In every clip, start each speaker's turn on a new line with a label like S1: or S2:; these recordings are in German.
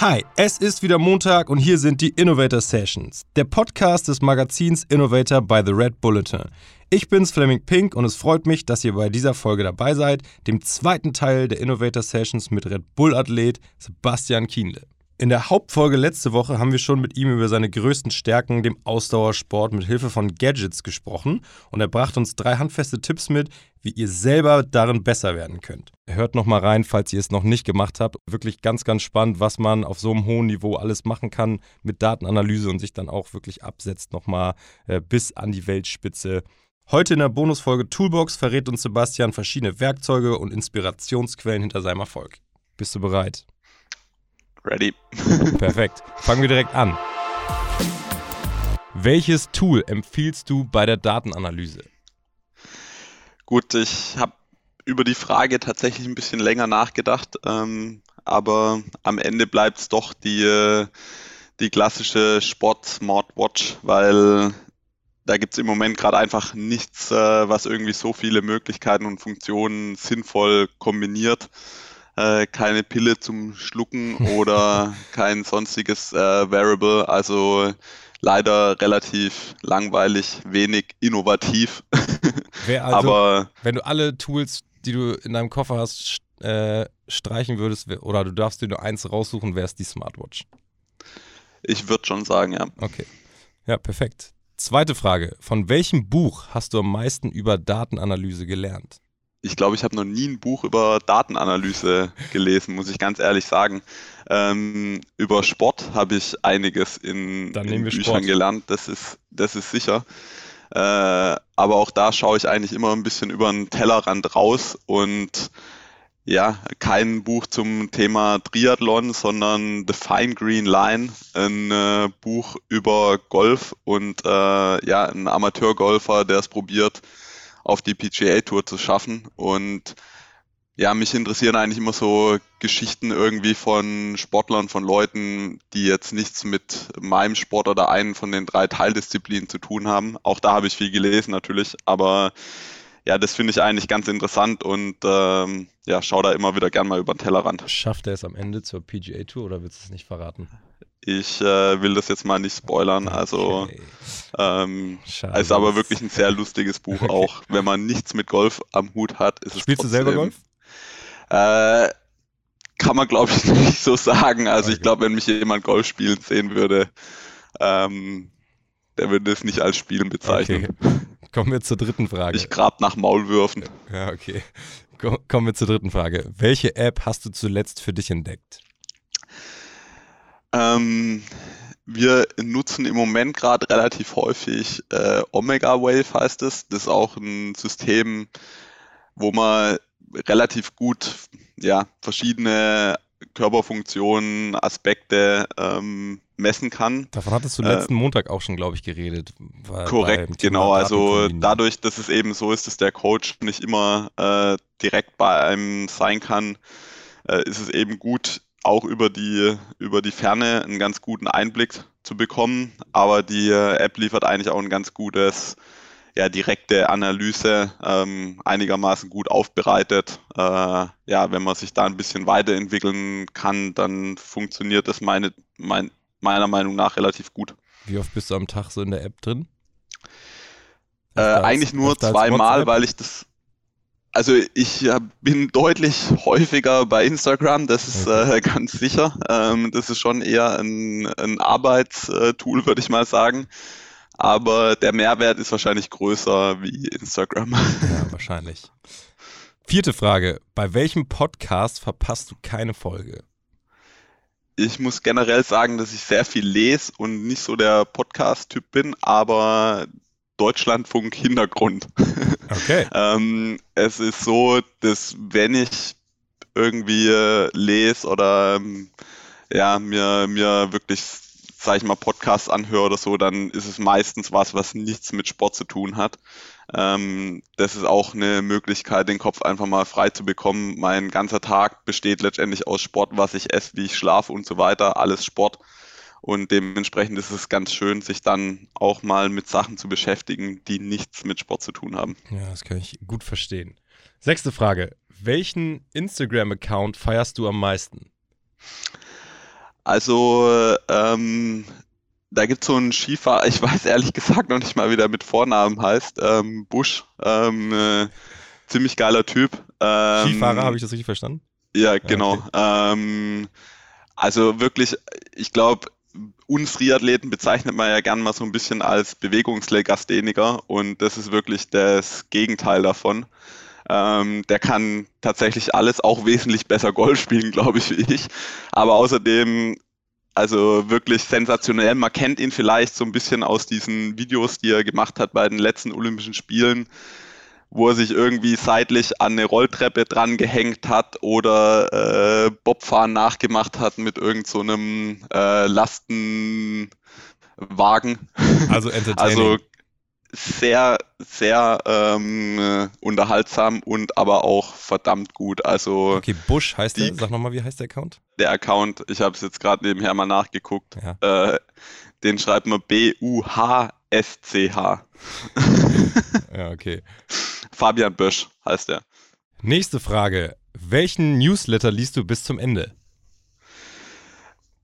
S1: Hi, es ist wieder Montag und hier sind die Innovator Sessions, der Podcast des Magazins Innovator by The Red Bulletin. Ich bin's Fleming Pink und es freut mich, dass ihr bei dieser Folge dabei seid, dem zweiten Teil der Innovator Sessions mit Red Bull Athlet Sebastian Kienle. In der Hauptfolge letzte Woche haben wir schon mit ihm über seine größten Stärken, dem Ausdauersport, mit Hilfe von Gadgets gesprochen und er brachte uns drei handfeste Tipps mit, wie ihr selber darin besser werden könnt. Hört nochmal rein, falls ihr es noch nicht gemacht habt. Wirklich ganz, ganz spannend, was man auf so einem hohen Niveau alles machen kann mit Datenanalyse und sich dann auch wirklich absetzt nochmal äh, bis an die Weltspitze. Heute in der Bonusfolge Toolbox verrät uns Sebastian verschiedene Werkzeuge und Inspirationsquellen hinter seinem Erfolg. Bist du bereit?
S2: Ready.
S1: Perfekt. Fangen wir direkt an. Welches Tool empfiehlst du bei der Datenanalyse?
S2: Gut, ich habe über die Frage tatsächlich ein bisschen länger nachgedacht, ähm, aber am Ende bleibt es doch die, äh, die klassische Sport-Smartwatch, weil da gibt es im Moment gerade einfach nichts, äh, was irgendwie so viele Möglichkeiten und Funktionen sinnvoll kombiniert äh, keine Pille zum Schlucken oder kein sonstiges äh, Variable. Also leider relativ langweilig, wenig innovativ.
S1: Also, Aber wenn du alle Tools, die du in deinem Koffer hast, äh, streichen würdest, oder du darfst dir nur eins raussuchen, wäre es die Smartwatch.
S2: Ich würde schon sagen, ja.
S1: Okay. Ja, perfekt. Zweite Frage. Von welchem Buch hast du am meisten über Datenanalyse gelernt?
S2: Ich glaube, ich habe noch nie ein Buch über Datenanalyse gelesen, muss ich ganz ehrlich sagen. Ähm, über Sport habe ich einiges in, in Büchern Sport. gelernt, das ist, das ist sicher. Äh, aber auch da schaue ich eigentlich immer ein bisschen über den Tellerrand raus und ja, kein Buch zum Thema Triathlon, sondern The Fine Green Line, ein äh, Buch über Golf und äh, ja, ein Amateurgolfer, der es probiert, auf die PGA Tour zu schaffen. Und ja, mich interessieren eigentlich immer so Geschichten irgendwie von Sportlern, von Leuten, die jetzt nichts mit meinem Sport oder einen von den drei Teildisziplinen zu tun haben. Auch da habe ich viel gelesen natürlich, aber ja, das finde ich eigentlich ganz interessant und ähm, ja, schau da immer wieder gern mal über den Tellerrand.
S1: Schafft er es am Ende zur PGA Tour oder willst du es nicht verraten?
S2: Ich äh, will das jetzt mal nicht spoilern. Also okay. ähm, es ist aber wirklich ein sehr lustiges Buch okay. auch. Wenn man nichts mit Golf am Hut hat, ist
S1: es Spielst trotzdem, du selber Golf?
S2: Äh, kann man glaube ich nicht so sagen. Also okay. ich glaube, wenn mich jemand Golf spielen sehen würde, ähm, der würde es nicht als Spielen bezeichnen.
S1: Kommen wir zur dritten Frage.
S2: Ich grab nach Maulwürfen.
S1: Ja, okay. Kommen wir zur dritten Frage. Welche App hast du zuletzt für dich entdeckt?
S2: Ähm, wir nutzen im Moment gerade relativ häufig äh, Omega Wave heißt es. Das ist auch ein System, wo man relativ gut ja, verschiedene Körperfunktionen, Aspekte ähm, messen kann.
S1: Davon hattest du letzten äh, Montag auch schon, glaube ich, geredet.
S2: Korrekt, genau. Also dadurch, dass es eben so ist, dass der Coach nicht immer äh, direkt bei einem sein kann, äh, ist es eben gut, auch über die, über die Ferne einen ganz guten Einblick zu bekommen. Aber die äh, App liefert eigentlich auch ein ganz gutes, ja, direkte Analyse, ähm, einigermaßen gut aufbereitet. Äh, ja, wenn man sich da ein bisschen weiterentwickeln kann, dann funktioniert das meine, mein, meiner Meinung nach relativ gut.
S1: Wie oft bist du am Tag so in der App drin?
S2: Äh, eigentlich nur zweimal, weil ich das also ich bin deutlich häufiger bei Instagram, das ist äh, ganz sicher. Ähm, das ist schon eher ein, ein Arbeitstool, würde ich mal sagen. Aber der Mehrwert ist wahrscheinlich größer wie Instagram.
S1: Ja, wahrscheinlich. Vierte Frage. Bei welchem Podcast verpasst du keine Folge?
S2: Ich muss generell sagen, dass ich sehr viel lese und nicht so der Podcast-Typ bin, aber Deutschlandfunk Hintergrund.
S1: Okay.
S2: ähm, es ist so, dass wenn ich irgendwie äh, lese oder ähm, ja, mir, mir wirklich, sag ich mal, Podcasts anhöre oder so, dann ist es meistens was, was nichts mit Sport zu tun hat. Ähm, das ist auch eine Möglichkeit, den Kopf einfach mal frei zu bekommen. Mein ganzer Tag besteht letztendlich aus Sport, was ich esse, wie ich schlafe und so weiter, alles Sport. Und dementsprechend ist es ganz schön, sich dann auch mal mit Sachen zu beschäftigen, die nichts mit Sport zu tun haben.
S1: Ja, das kann ich gut verstehen. Sechste Frage. Welchen Instagram-Account feierst du am meisten?
S2: Also, ähm, da gibt es so einen Skifahrer, ich weiß ehrlich gesagt noch nicht mal, wie der mit Vornamen heißt, ähm, Busch, ähm, äh, ziemlich geiler Typ.
S1: Ähm, Skifahrer, habe ich das richtig verstanden?
S2: Ja, genau. Okay. Ähm, also wirklich, ich glaube, uns Triathleten bezeichnet man ja gern mal so ein bisschen als Bewegungslegastheniker und das ist wirklich das Gegenteil davon. Ähm, der kann tatsächlich alles, auch wesentlich besser Golf spielen, glaube ich, wie ich. Aber außerdem, also wirklich sensationell. Man kennt ihn vielleicht so ein bisschen aus diesen Videos, die er gemacht hat bei den letzten Olympischen Spielen wo er sich irgendwie seitlich an eine Rolltreppe dran gehängt hat oder äh, Bobfahren nachgemacht hat mit irgendeinem so äh, Lastenwagen.
S1: Also entertaining. Also
S2: sehr, sehr ähm, unterhaltsam und aber auch verdammt gut. Also
S1: okay, Bush heißt die, der. Sag nochmal, wie heißt der Account?
S2: Der Account, ich habe es jetzt gerade nebenher mal nachgeguckt. Ja. Äh, den schreibt man B-U-H-S-C-H.
S1: ja, okay.
S2: Fabian Bösch heißt er.
S1: Nächste Frage. Welchen Newsletter liest du bis zum Ende?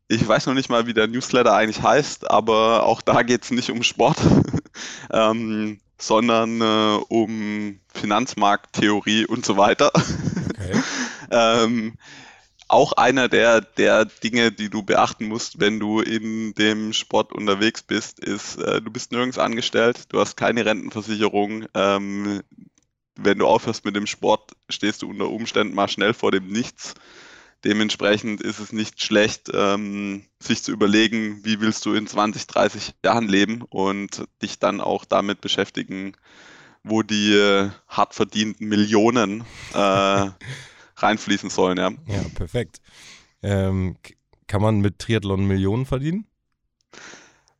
S2: Ich weiß noch nicht mal, wie der Newsletter eigentlich heißt, aber auch da geht es nicht um Sport, ähm, sondern äh, um Finanzmarkttheorie und so weiter. Okay. ähm, auch einer der, der Dinge, die du beachten musst, wenn du in dem Sport unterwegs bist, ist, äh, du bist nirgends angestellt, du hast keine Rentenversicherung. Ähm, wenn du aufhörst mit dem Sport, stehst du unter Umständen mal schnell vor dem Nichts. Dementsprechend ist es nicht schlecht, ähm, sich zu überlegen, wie willst du in 20, 30 Jahren leben und dich dann auch damit beschäftigen, wo die äh, hart verdienten Millionen äh, reinfließen sollen. Ja,
S1: ja perfekt. Ähm, kann man mit Triathlon Millionen verdienen?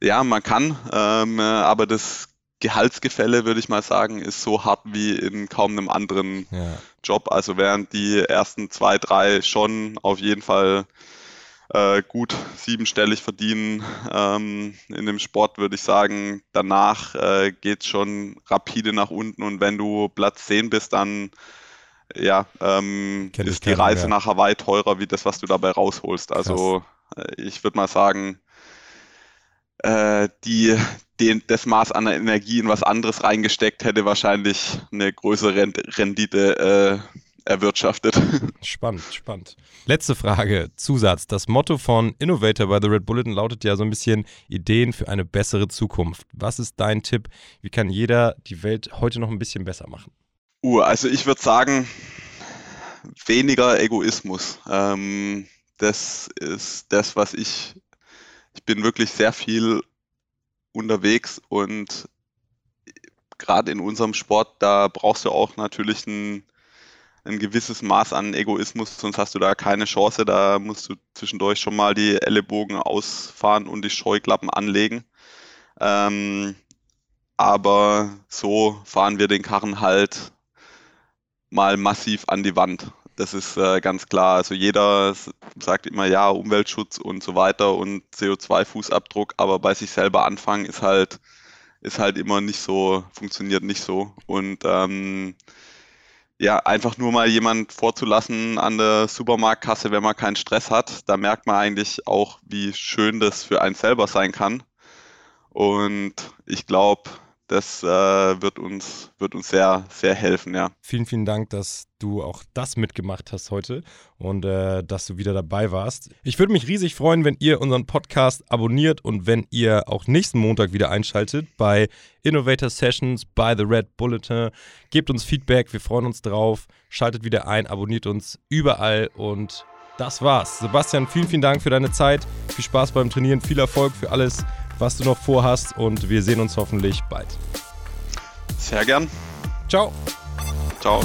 S2: Ja, man kann, ähm, aber das Gehaltsgefälle, würde ich mal sagen, ist so hart wie in kaum einem anderen ja. Job. Also während die ersten zwei, drei schon auf jeden Fall äh, gut siebenstellig verdienen ähm, in dem Sport, würde ich sagen, danach äh, geht es schon rapide nach unten und wenn du Platz 10 bist, dann ja, ähm, ist die Reise mehr. nachher weit teurer wie das, was du dabei rausholst. Also äh, ich würde mal sagen, äh, die, den, das Maß an Energie in was anderes reingesteckt hätte, wahrscheinlich eine größere Rendite äh, erwirtschaftet.
S1: Spannend, spannend. Letzte Frage, Zusatz. Das Motto von Innovator by the Red Bulletin lautet ja so ein bisschen Ideen für eine bessere Zukunft. Was ist dein Tipp? Wie kann jeder die Welt heute noch ein bisschen besser machen?
S2: Uh, also ich würde sagen, weniger Egoismus. Ähm, das ist das, was ich ich bin wirklich sehr viel unterwegs und gerade in unserem Sport, da brauchst du auch natürlich ein, ein gewisses Maß an Egoismus, sonst hast du da keine Chance. Da musst du zwischendurch schon mal die Ellenbogen ausfahren und die Scheuklappen anlegen. Ähm, aber so fahren wir den Karren halt mal massiv an die Wand. Das ist äh, ganz klar. Also jeder sagt immer ja, Umweltschutz und so weiter und CO2-Fußabdruck, aber bei sich selber anfangen ist halt, ist halt immer nicht so, funktioniert nicht so. Und ähm, ja, einfach nur mal jemand vorzulassen an der Supermarktkasse, wenn man keinen Stress hat, da merkt man eigentlich auch, wie schön das für einen selber sein kann. Und ich glaube, das äh, wird, uns, wird uns sehr, sehr helfen, ja.
S1: Vielen, vielen Dank, dass du auch das mitgemacht hast heute und äh, dass du wieder dabei warst. Ich würde mich riesig freuen, wenn ihr unseren Podcast abonniert und wenn ihr auch nächsten Montag wieder einschaltet bei Innovator Sessions by The Red Bulletin. Gebt uns Feedback, wir freuen uns drauf. Schaltet wieder ein, abonniert uns überall und das war's. Sebastian, vielen, vielen Dank für deine Zeit. Viel Spaß beim Trainieren, viel Erfolg für alles was du noch vorhast und wir sehen uns hoffentlich bald.
S2: Sehr gern.
S1: Ciao.
S2: Ciao.